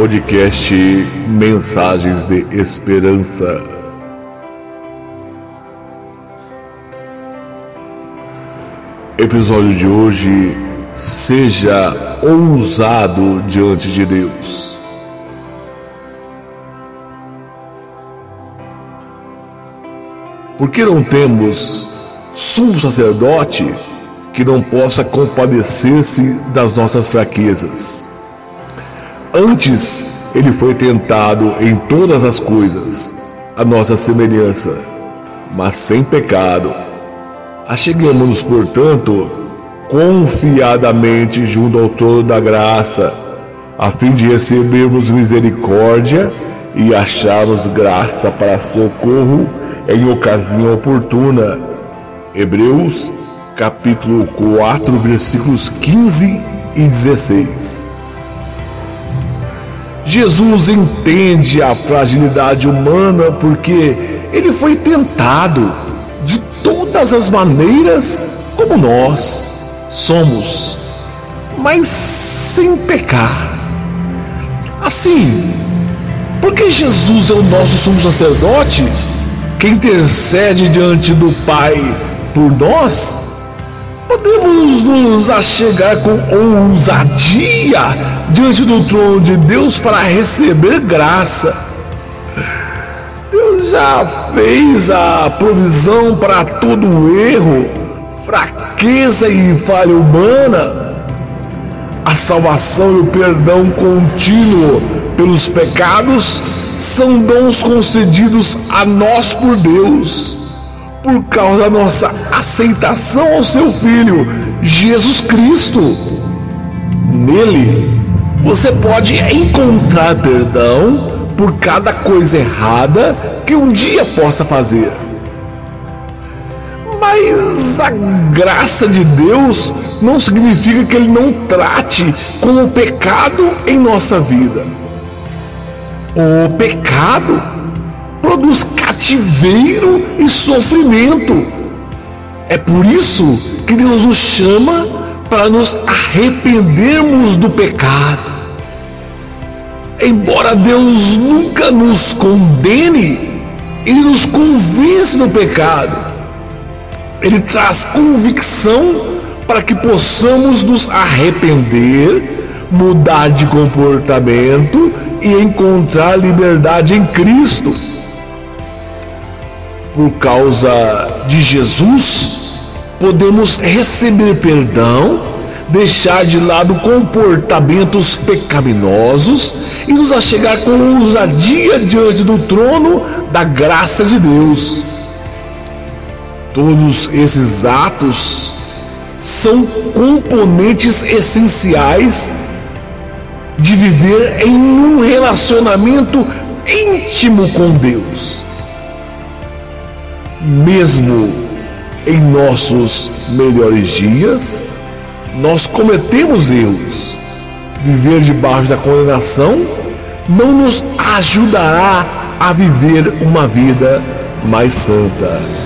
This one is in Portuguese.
podcast Mensagens de Esperança. Episódio de hoje: Seja ousado diante de Deus. Por que não temos sumo sacerdote que não possa compadecer-se das nossas fraquezas? Antes, ele foi tentado em todas as coisas, a nossa semelhança, mas sem pecado. Acheguemos-nos, portanto, confiadamente junto ao trono da graça, a fim de recebermos misericórdia e acharmos graça para socorro em ocasião oportuna. Hebreus capítulo 4, versículos 15 e 16. Jesus entende a fragilidade humana porque ele foi tentado de todas as maneiras como nós somos, mas sem pecar. Assim, porque Jesus é o nosso sumo sacerdote, que intercede diante do Pai por nós, podemos nos achegar com ousadia diante do trono de Deus para receber graça. Deus já fez a provisão para todo erro, fraqueza e falha humana. A salvação e o perdão contínuo pelos pecados são dons concedidos a nós por Deus por causa da nossa aceitação ao seu Filho, Jesus Cristo. Nele, você pode encontrar perdão por cada coisa errada que um dia possa fazer. Mas a graça de Deus não significa que Ele não trate com o pecado em nossa vida. O pecado produz cativeiro e sofrimento. É por isso que Deus nos chama para nos arrependermos do pecado. Embora Deus nunca nos condene, Ele nos convence do pecado. Ele traz convicção para que possamos nos arrepender, mudar de comportamento e encontrar liberdade em Cristo por causa de Jesus, podemos receber perdão, deixar de lado comportamentos pecaminosos e nos achegar com ousadia diante do trono da graça de Deus. Todos esses atos são componentes essenciais de viver em um relacionamento íntimo com Deus mesmo em nossos melhores dias, nós cometemos erros. Viver debaixo da condenação não nos ajudará a viver uma vida mais santa.